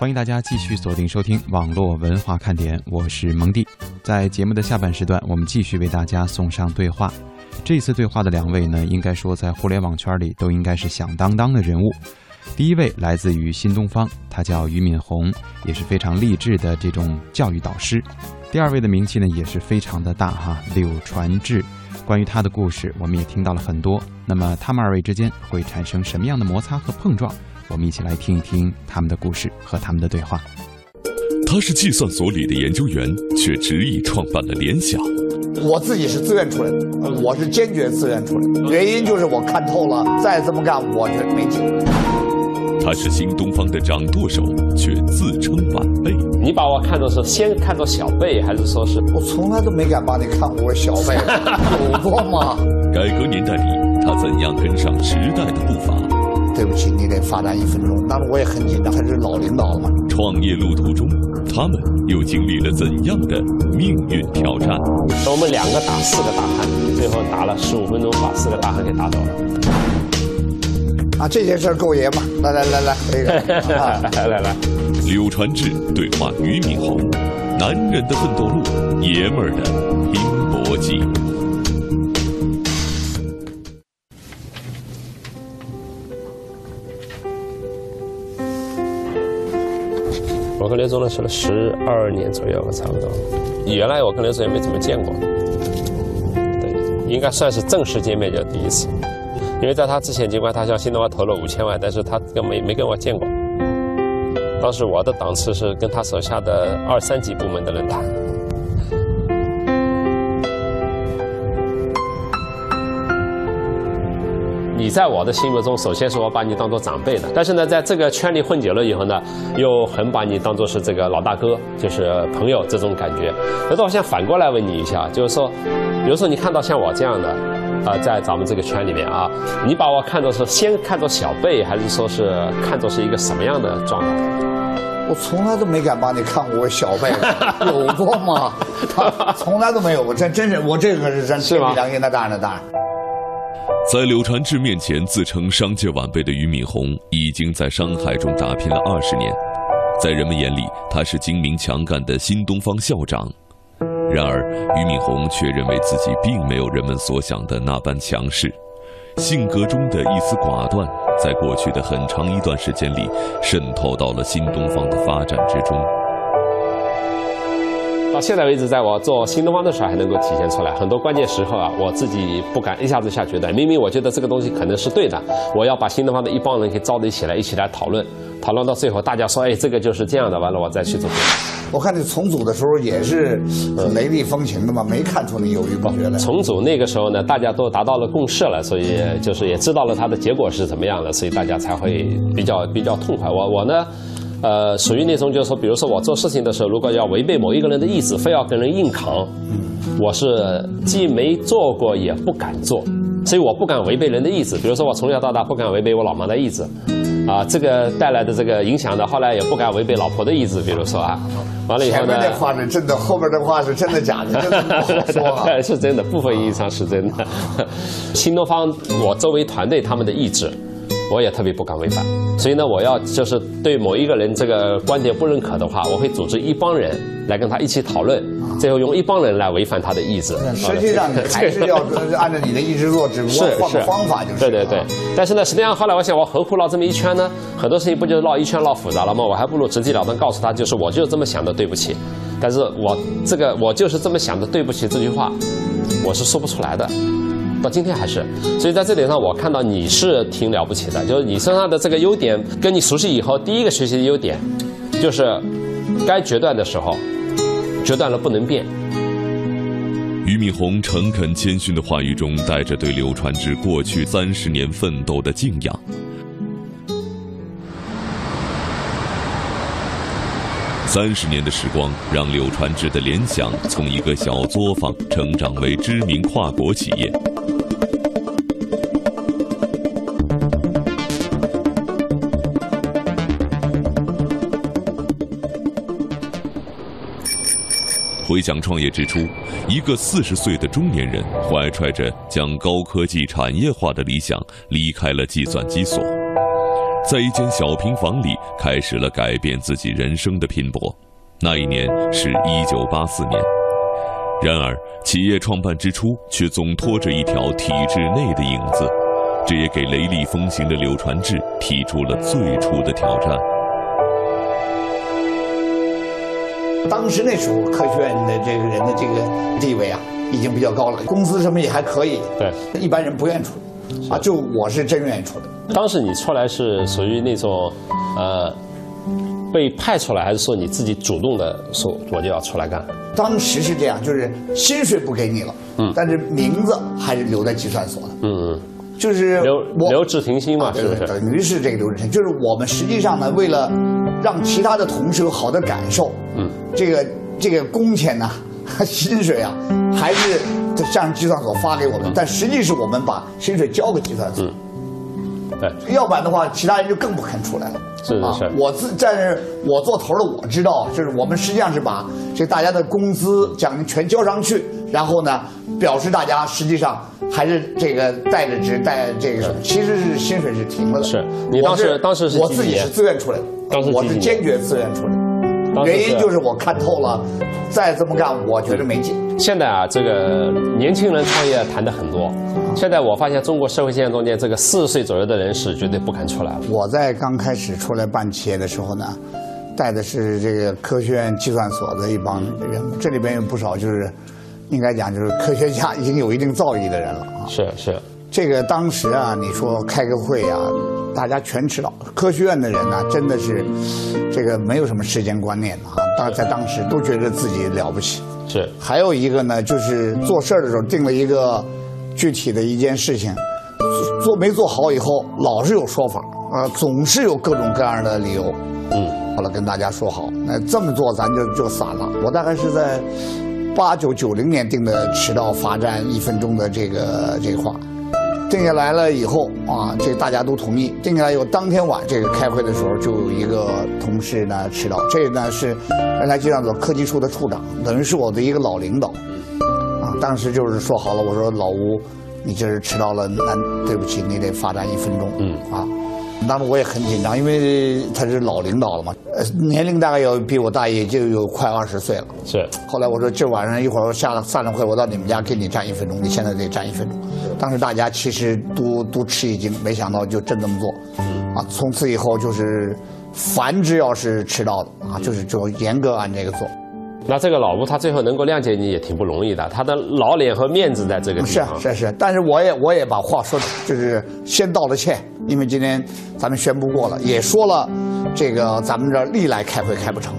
欢迎大家继续锁定收听网络文化看点，我是蒙蒂。在节目的下半时段，我们继续为大家送上对话。这次对话的两位呢，应该说在互联网圈里都应该是响当当的人物。第一位来自于新东方，他叫俞敏洪，也是非常励志的这种教育导师。第二位的名气呢也是非常的大哈，柳传志。关于他的故事，我们也听到了很多。那么他们二位之间会产生什么样的摩擦和碰撞？我们一起来听一听他们的故事和他们的对话。他是计算所里的研究员，却执意创办了联想。我自己是自愿出来的，我是坚决自愿出来的。原因就是我看透了，再这么干我就没劲。他是新东方的掌舵手，却自称晚辈。你把我看作是先看作小辈，还是说是？我从来都没敢把你看我小辈，有过吗？改革年代里，他怎样跟上时代的步伐？对不起，你得罚站一分钟。当时我也很紧张，还是老领导了嘛。创业路途中，他们又经历了怎样的命运挑战？我们两个打四个大汉，最后打了十五分钟，把四个大汉给打倒了。啊，这件事够爷吗？来来来来，这个，来来来。柳传志对话俞敏洪，男人的奋斗路，爷们儿的拼搏记。跟刘总认识了十二年左右吧，差不多。原来我跟刘总也没怎么见过，对，应该算是正式见面就第一次。因为在他之前，尽管他向新东方投了五千万，但是他跟没没跟我见过。当时我的档次是跟他手下的二三级部门的人谈。你在我的心目中，首先是我把你当做长辈的，但是呢，在这个圈里混久了以后呢，又很把你当做是这个老大哥，就是朋友这种感觉。可是我想反过来问你一下，就是说，比如说你看到像我这样的，啊，在咱们这个圈里面啊，你把我看作是先看作小辈，还是说是看作是一个什么样的状态？我从来都没敢把你看过小辈，有过吗？从来都没有过，真真是我这个是真是吗？良心的当然的当然。在柳传志面前自称商界晚辈的俞敏洪，已经在商海中打拼了二十年，在人们眼里，他是精明强干的新东方校长。然而，俞敏洪却认为自己并没有人们所想的那般强势，性格中的一丝寡断，在过去的很长一段时间里渗透到了新东方的发展之中。到现在为止，在我做新东方的时候，还能够体现出来。很多关键时候啊，我自己不敢一下子下决断。明明我觉得这个东西可能是对的，我要把新东方的一帮人给召集起来，一起来讨论。讨论到最后，大家说：“哎，这个就是这样的。”完了，我再去做。我看你重组的时候也是雷厉风行的嘛，没看出你犹豫不决来。重组那个时候呢，大家都达到了共识了，所以就是也知道了它的结果是怎么样的，所以大家才会比较比较痛快。我我呢？呃，属于那种就是说，比如说我做事情的时候，如果要违背某一个人的意志，非要跟人硬扛，我是既没做过也不敢做，所以我不敢违背人的意志。比如说我从小到大不敢违背我老妈的意志，啊，这个带来的这个影响呢，后来也不敢违背老婆的意志。比如说啊，完了以后呢，前面的话是真的，后边的话是真的假的，真的不好说啊。是真的，部分意义上是真的。新东方，我周围团队他们的意志。我也特别不敢违反，所以呢，我要就是对某一个人这个观点不认可的话，我会组织一帮人来跟他一起讨论，最后用一帮人来违反他的意志。实际上你还是要 按照你的意志做，只不过换个方法就是。对对对，但是呢，实际上后来我想，我何苦绕这么一圈呢？很多事情不就绕一圈绕复杂了吗？我还不如直截了当告诉他，就是我就是这么想的，对不起。但是我这个我就是这么想的，对不起这句话，我是说不出来的。到今天还是，所以在这点上，我看到你是挺了不起的，就是你身上的这个优点，跟你熟悉以后，第一个学习的优点，就是该决断的时候，决断了不能变。俞敏洪诚恳谦逊的话语中，带着对柳传志过去三十年奋斗的敬仰。三十年的时光，让柳传志的联想从一个小作坊成长为知名跨国企业。回想创业之初，一个四十岁的中年人怀揣着将高科技产业化的理想，离开了计算机所。在一间小平房里开始了改变自己人生的拼搏。那一年是一九八四年。然而，企业创办之初却总拖着一条体制内的影子，这也给雷厉风行的柳传志提出了最初的挑战。当时那时候，科学院的这个人的这个地位啊，已经比较高了，工资什么也还可以。对，一般人不愿意出，啊，就我是真愿意出的。当时你出来是属于那种，呃，被派出来，还是说你自己主动的说我就要出来干？当时是这样，就是薪水不给你了，嗯，但是名字还是留在计算所的，嗯嗯，就是留我留置停薪嘛，是不是？等于是这个留置停，就是我们实际上呢，为了让其他的同事有好的感受，嗯，这个这个工钱呢，薪水啊，还是向计算所发给我们，但实际是我们把薪水交给计算所。对，要不然的话，其他人就更不肯出来了。是是是，我自但是我做头的我知道，就是我们实际上是把这大家的工资奖金全交上去，然后呢，表示大家实际上还是这个带着职带这个什么，其实是薪水是停了的。是你当时当时是我自己是自愿出来的，当时我是坚决自愿出来的。原因就是我看透了，再这么干我觉得没劲。现在啊，这个年轻人创业谈的很多。现在我发现中国社会现象中间，这个四十岁左右的人是绝对不肯出来了。我在刚开始出来办企业的时候呢，带的是这个科学院计算所的一帮人，这里边有不少就是应该讲就是科学家，已经有一定造诣的人了啊。是是，这个当时啊，你说开个会啊。大家全知道，科学院的人呢，真的是这个没有什么时间观念啊。当在当时都觉得自己了不起。是。还有一个呢，就是做事儿的时候定了一个具体的一件事情，做没做好以后，老是有说法啊，总是有各种各样的理由。嗯。后来跟大家说好，那这么做咱就就散了。我大概是在八九九零年定的迟到罚站一分钟的这个这个话。定下来了以后啊，这大家都同意。定下来以后，当天晚这个开会的时候，就有一个同事呢迟到。这呢是原来机长的科技处的处长，等于是我的一个老领导。啊，当时就是说好了，我说老吴，你这是迟到了，那对不起，你得罚站一分钟。嗯啊。当时我也很紧张，因为他是老领导了嘛，呃，年龄大概要比我大也就有快二十岁了。是。后来我说，今晚上一会儿下了散了会，我到你们家给你站一分钟，你现在得站一分钟。当时大家其实都都吃一惊，没想到就真这么做。啊，从此以后就是，凡只要是迟到的啊，就是就严格按这个做。那这个老吴他最后能够谅解你也挺不容易的，他的老脸和面子在这个地方。是是是，但是我也我也把话说，就是先道了歉。因为今天咱们宣布过了，也说了，这个咱们这历来开会开不成。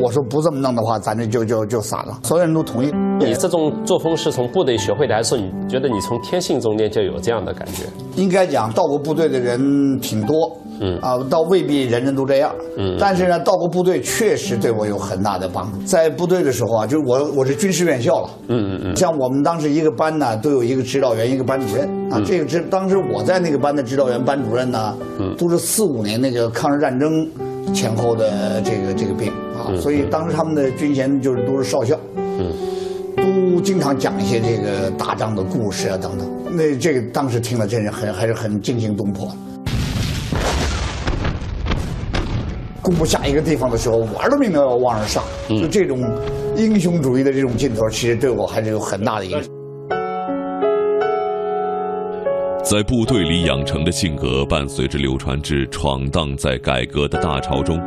我说不这么弄的话，咱这就就就散了。所有人都同意。你这种作风是从部队学会的，还是说你觉得你从天性中间就有这样的感觉？应该讲，到过部队的人挺多。嗯啊，倒未必人人都这样。嗯，但是呢，到过部队确实对我有很大的帮助。在部队的时候啊，就是我我是军事院校了。嗯嗯嗯。像我们当时一个班呢，都有一个指导员，一个班主任啊。这个指当时我在那个班的指导员、班主任呢，都是四五年那个抗日战争前后的这个这个兵啊，所以当时他们的军衔就是都是少校。嗯。都经常讲一些这个打仗的故事啊等等。那这个当时听了真是很还是很惊心动魄。攻不下一个地方的时候，玩了命的要往上上，就这种英雄主义的这种劲头，其实对我还是有很大的影响。在部队里养成的性格，伴随着柳传志闯荡在改革的大潮中。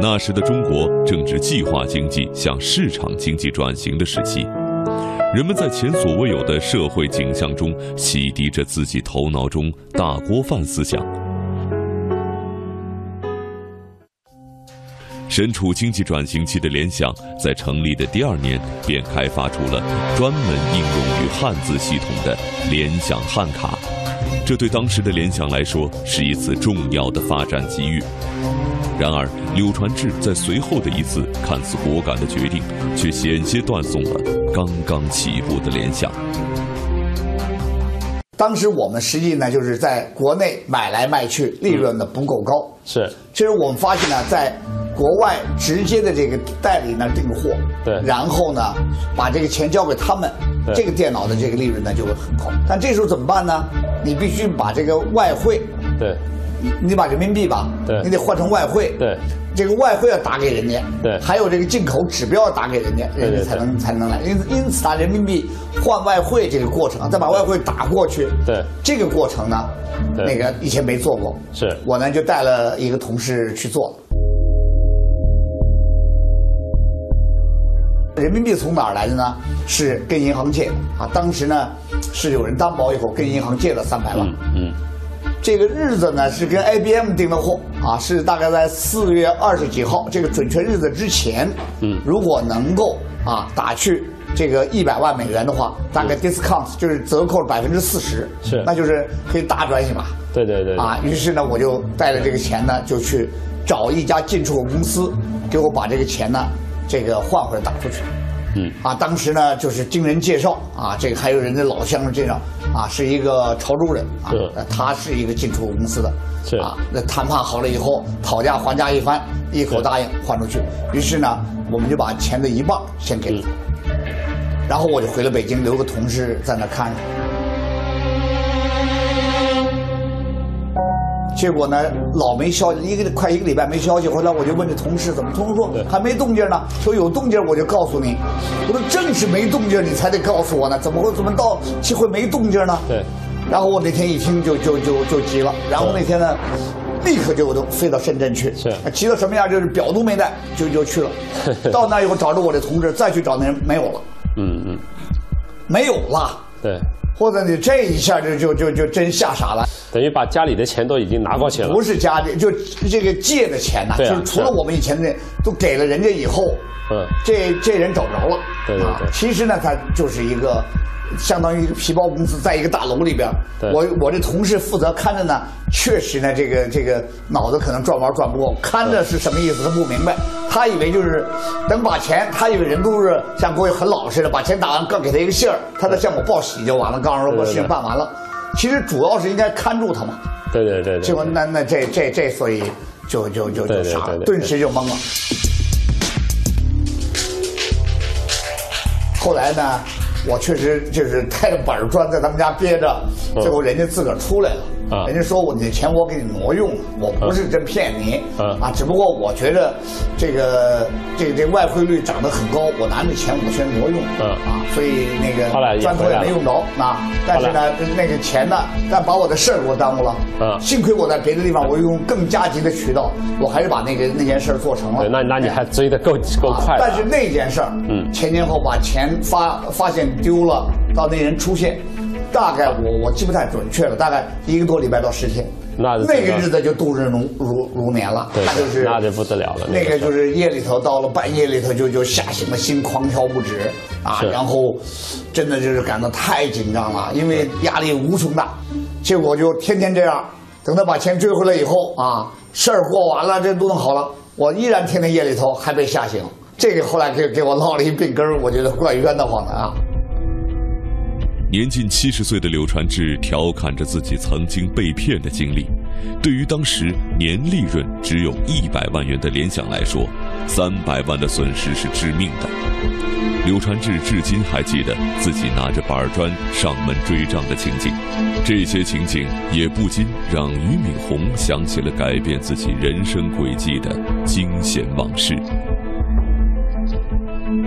那时的中国正值计划经济向市场经济转型的时期，人们在前所未有的社会景象中洗涤着自己头脑中大锅饭思想。身处经济转型期的联想，在成立的第二年便开发出了专门应用于汉字系统的联想汉卡。这对当时的联想来说是一次重要的发展机遇。然而，柳传志在随后的一次看似果敢的决定，却险些断送了刚刚起步的联想。当时我们实际呢，就是在国内买来卖去，利润呢不够高。是，其实我们发现呢，在国外直接的这个代理那订货，对，然后呢，把这个钱交给他们，这个电脑的这个利润呢就会很高。但这时候怎么办呢？你必须把这个外汇对。你把人民币吧，对。你得换成外汇，对这个外汇要打给人家，对还有这个进口指标要打给人家，人家才能才能来。因此，因此，啊人民币换外汇这个过程，再把外汇打过去，对这个过程呢，对那个以前没做过，是我呢就带了一个同事去做了。人民币从哪儿来的呢？是跟银行借的啊。当时呢是有人担保以后跟银行借了三百万。嗯这个日子呢是跟 IBM 订的货啊，是大概在四月二十几号这个准确日子之前。嗯如果能够啊打去这个一百万美元的话，大概 discount 就是折扣百分之四十，是那就是可以大赚一把。对对对对啊，于是呢，我就带着这个钱呢，就去找一家进出口公司，给我把这个钱呢，这个换回来打出去。嗯。啊，当时呢，就是经人介绍啊，这个还有人家老乡介绍啊，是一个潮州人啊他是一个进出口公司的，是。啊，那谈判好了以后，讨价还价一番，一口答应换出去。于是呢，我们就把钱的一半先给了他，然后我就回了北京，留个同事在那看着。结果呢，老没消息，一个快一个礼拜没消息。后来我就问这同事怎么，同事说还没动静呢。说有动静我就告诉你。我说正是没动静你才得告诉我呢，怎么会怎么到这会没动静呢？对。然后我那天一听就就就就急了，然后那天呢，立刻就我都飞到深圳去，是急到什么样？就是表都没带，就就去了。到那以后找着我的同志，再去找那人没有了，嗯嗯，没有了。对，或者你这一下就就就就真吓傻了。等于把家里的钱都已经拿过去了。不是家里，就这个借的钱呐、就是除了我们以前的都给了人家以后，嗯这这人找不着了。对对对其实呢，他就是一个相当于一个皮包公司，在一个大楼里边。对我我这同事负责看着呢，确实呢，这个这个脑子可能转弯转不过，看着是什么意思，他不明白。他以为就是等把钱，他以为人都是像过去很老实的，把钱打完，告给他一个信儿，他再向我报喜就完了，告诉我我事情办完了。其实主要是应该看住他嘛。对对对对。结果那那这这这，所以就就就就傻了，顿时就懵了。后来呢，我确实就是开着板砖在他们家憋着，最后人家自个儿出来了。啊。人家说我你的钱我给你挪用了，我不是真骗你。啊啊，只不过我觉得这个这个这外汇率涨得很高，我拿那钱我先挪用。啊啊，所以那个砖头也没用着啊，但是呢那个钱呢，但把我的事儿给我耽误了。啊幸亏我在别的地方，我用更加急的渠道，我还是把那个那件事儿做成了。对，那那你还追得够够快的。但是那件事儿，嗯。前前后把钱发发现丢了，到那人出现，大概我我记不太准确了，大概一个多礼拜到十天。那那个个日子就度日如如如年了，对那就是那就不得了了那个就是夜里头到了半夜里头就就吓醒了，心狂跳不止啊，然后真的就是感到太紧张了，因为压力无穷大，结果就天天这样，等他把钱追回来以后啊，事儿过完了，这都弄好了，我依然天天夜里头还被吓醒，这个后来给给我落了一病根儿我觉得怪冤得慌的啊。年近七十岁的柳传志调侃着自己曾经被骗的经历。对于当时年利润只有一百万元的联想来说，三百万的损失是致命的。柳传志至今还记得自己拿着板砖上门追账的情景，这些情景也不禁让俞敏洪想起了改变自己人生轨迹的惊险往事。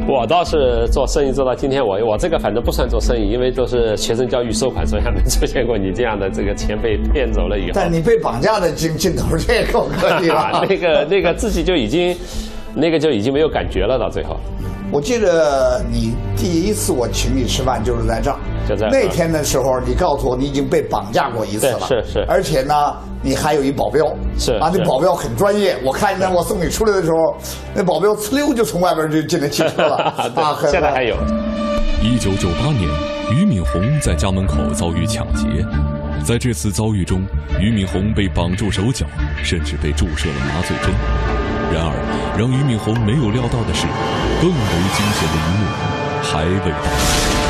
我倒是做生意做到今天，我我这个反正不算做生意，因为都是学生教育收款，所以还没出现过你这样的这个钱被骗走了以后。但你被绑架的镜镜头这个够可以了。那个那个自己就已经，那个就已经没有感觉了，到最后。我记得你第一次我请你吃饭就是在这儿，就在那天的时候，你告诉我你已经被绑架过一次了，是是而且呢，你还有一保镖，啊，是啊那保镖很专业，我看见我送你出来的时候，那保镖呲溜就从外边就进了汽车了，啊，现在还有。一九九八年，俞敏洪在家门口遭遇抢劫，在这次遭遇中，俞敏洪被绑住手脚，甚至被注射了麻醉针。然而，让俞敏洪没有料到的是，更为惊险的一幕还未到来。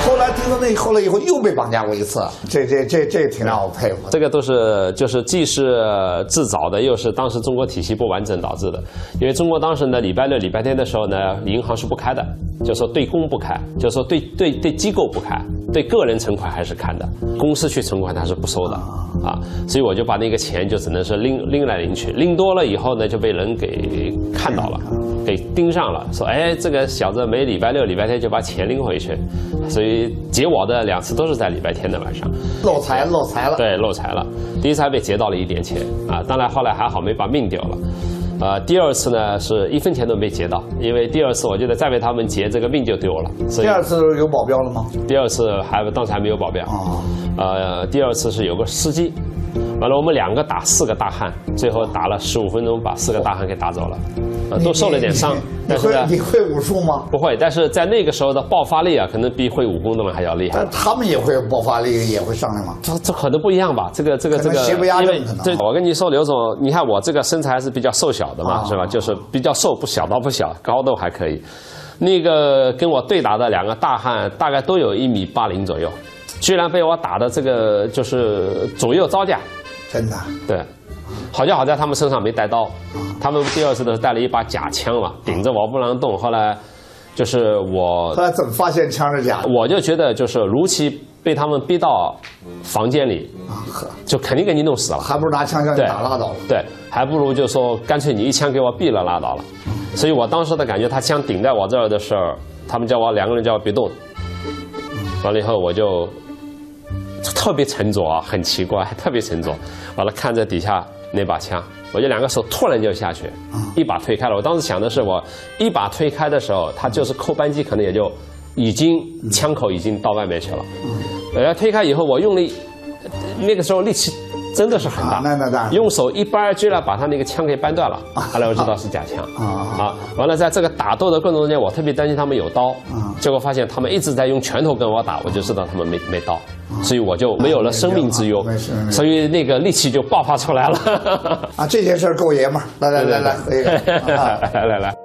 后来听说那后来以后又被绑架过一次，这这这这挺让我佩服的。这个都是就是既是自找的，又是当时中国体系不完整导致的。因为中国当时呢，礼拜六、礼拜天的时候呢，银行是不开的，就说对公不开，就说对对对机构不开，对个人存款还是看的，公司去存款它是不收的啊，所以我就把那个钱就只能是拎拎来拎去，拎多了以后呢，就被人给看到了，给盯上了，说哎，这个小子每礼拜六、礼拜天就把钱拎回去，所以劫我的两次都是在礼拜天的晚上，漏财漏财了。对，漏财了。第一次还被劫到了一点钱啊，当然后来还好没把命丢了。呃，第二次呢是一分钱都没结到，因为第二次我觉得再为他们结，这个命就丢了。所以第二次有保镖了吗？第二次还当时还没有保镖。啊，呃，第二次是有个司机，完了我们两个打四个大汉，最后打了十五分钟，把四个大汉给打走了，啊，都受了点伤你，但是呢你会武术吗？不会，但是在那个时候的爆发力啊，可能比会武功的人还要厉害但。他们也会爆发力，也会上来吗？这这可能不一样吧？这个这个这个，邪不压因为正可能对，我跟你说，刘总，你看我这个身材还是比较瘦小的嘛，啊是吧？就是比较瘦，不小倒不小，高度还可以。那个跟我对打的两个大汉，大概都有一米八零左右，居然被我打的这个就是左右招架，真的，对。好就好在他们身上没带刀，他们第二次的时候带了一把假枪嘛，顶着我不能动。后来就是我后来怎么发现枪是假的？我就觉得，就是如期被他们逼到房间里，啊，就肯定给你弄死了。还不如拿枪枪你打拉倒了。对，还不如就说干脆你一枪给我毙了拉倒了。所以我当时的感觉，他枪顶在我这儿的时候，他们叫我两个人叫我别动。完了以后我就特别沉着啊，很奇怪，特别沉着。完了看着底下那把枪，我就两个手突然就下去，一把推开了。我当时想的是，我一把推开的时候，他就是扣扳机，可能也就已经枪口已经到外面去了。呃，推开以后，我用力，那个时候力气真的是很大，啊那那当然用手一掰，居然把他那个枪给掰断了。后来我知道是假枪啊啊。完了，在这个打斗的过程中间，我特别担心他们有刀，啊结果发现他们一直在用拳头跟我打，我就知道他们没没刀，所以我就没有了生命之忧所以那个力气就爆发出来了。啊，这件事儿够爷们儿。来来来来，喝一个。啊来来来。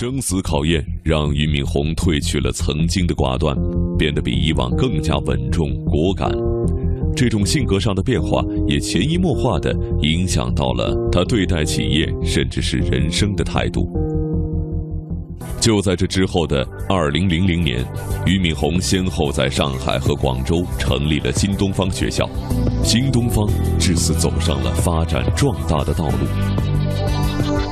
生死考验让俞敏洪褪去了曾经的寡断，变得比以往更加稳重果敢。这种性格上的变化，也潜移默化地影响到了他对待企业甚至是人生的态度。就在这之后的二零零零年，俞敏洪先后在上海和广州成立了新东方学校，新东方至此走上了发展壮大的道路。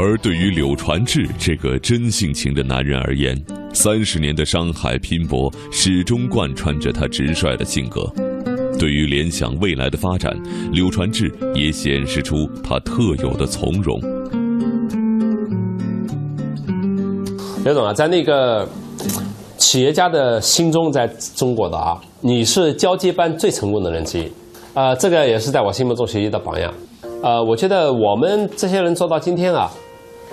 而对于柳传志这个真性情的男人而言，三十年的商海拼搏始终贯穿着他直率的性格。对于联想未来的发展，柳传志也显示出他特有的从容。刘总啊，在那个企业家的心中，在中国的啊，你是交接班最成功的人之一，呃，这个也是在我心目中学习的榜样。呃，我觉得我们这些人做到今天啊，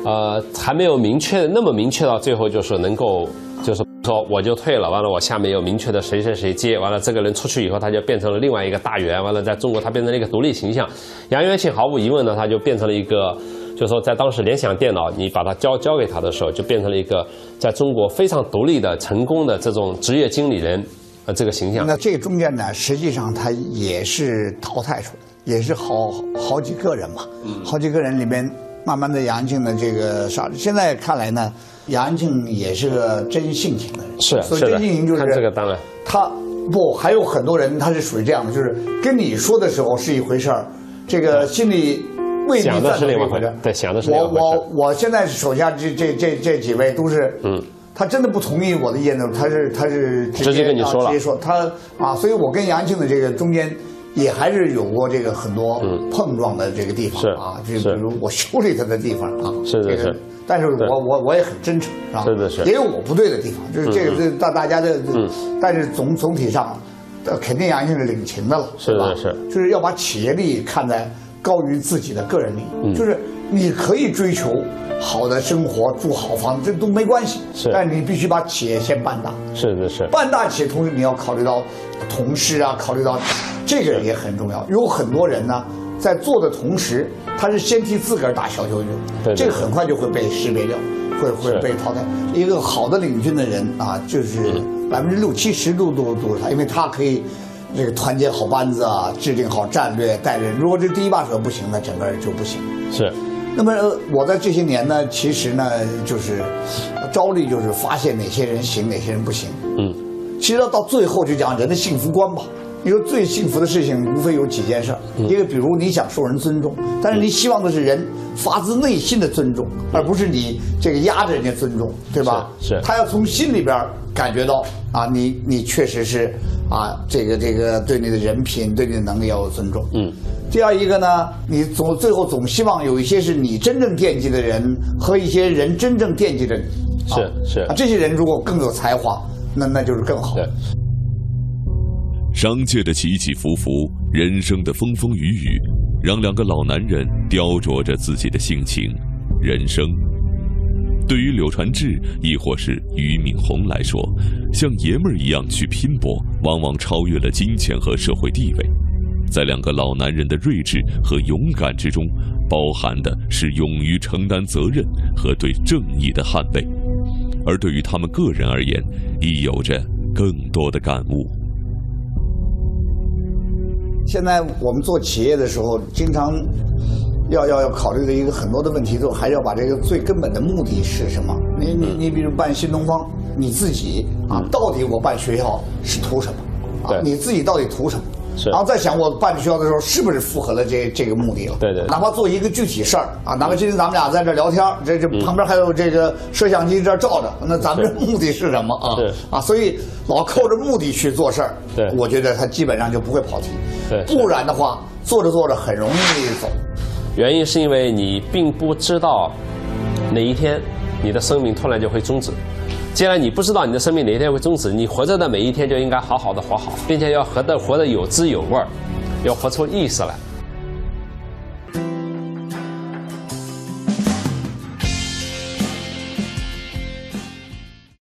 呃，还没有明确那么明确到最后就是能够就是说我就退了，完了我下面有明确的谁谁谁接，完了这个人出去以后他就变成了另外一个大员，完了在中国他变成了一个独立形象。杨元庆毫无疑问呢，他就变成了一个。就是说，在当时联想电脑，你把它交交给他的时候，就变成了一个在中国非常独立的、成功的这种职业经理人，呃，这个形象。那这中间呢，实际上他也是淘汰出来，也是好好几个人嘛，好几个人里面，慢慢的杨安庆的这个啥，现在看来呢，杨安庆也是个真性情的人，是所以真性情就是看这个当然。他不还有很多人他是属于这样的，就是跟你说的时候是一回事儿，这个心里。未必想的是另外一回事赞同这个对想的是另外我我我现在手下这这这这几位都是，嗯，他真的不同意我的意见的，他是他是直接跟你说了。啊直接说他啊，所以我跟杨庆的这个中间也还是有过这个很多碰撞的这个地方是啊，就比如我修理他的地方啊，是是是。但是我我我也很真诚，是吧？是的是。也有我不对的地方，就是这个这大大家的，嗯。但是总总体上，呃，肯定杨先是领情的了，是吧？是。就是要把企业利益看在高于自己的个人利益，嗯。就是你可以追求好的生活、住好房子，这都没关系，是。但是你必须把企业先办大，是的是，办大企业，同时你要考虑到同事啊，考虑到这个也很重要。有很多人呢，在做的同时，他是先替自个儿打小九九，这个很快就会被识别掉，会会被淘汰。一个好的领军的人啊，就是嗯百分之六七十都都都是他，因为他可以这个团结好班子啊，制定好战略，带人。如果这第一把手不行，那整个人就不行。是那么呃我在这些年呢，其实呢，就是呃招力就是发现哪些人行，哪些人不行。嗯，其实到最后就讲人的幸福观吧。你说最幸福的事情，无非有几件事儿。嗯一个，比如你想受人尊重，但是你希望的是人发自内心的尊重，而不是你这个压着人家尊重，对吧？是是他要从心里边感觉到啊，你你确实是啊，这个这个对你的人品、对你的能力要有尊重。嗯。第二一个呢，你总最后总希望有一些是你真正惦记的人和一些人真正惦记着你。是啊是啊，这些人如果更有才华，那那就是更好。对。商界的起起伏伏，人生的风风雨雨，让两个老男人雕琢着自己的性情、人生。对于柳传志，亦或是俞敏洪来说，像爷们儿一样去拼搏，往往超越了金钱和社会地位。在两个老男人的睿智和勇敢之中，包含的是勇于承担责任和对正义的捍卫。而对于他们个人而言，亦有着更多的感悟。现在我们做企业的时候，经常要要要考虑的一个很多的问题，就还要把这个最根本的目的是什么？你你你比如办新东方，你自己啊，到底我办学校是图什么？啊，你自己到底图什么？是然后再想我办学校的时候是不是符合了这这个目的了？对对对哪怕做一个具体事儿啊，哪怕今天咱们俩在这聊天儿，这这旁边还有这个摄像机这照着，那咱们这目的是什么啊？对啊，所以老扣着目的去做事儿，对我觉得他基本上就不会跑题。对不然的话，做着做着很容易走。原因是因为你并不知道哪一天你的生命突然就会终止。既然你不知道你的生命哪一天会终止，你活着的每一天就应该好好的活好，并且要活得活得有滋有味儿，要活出意思来。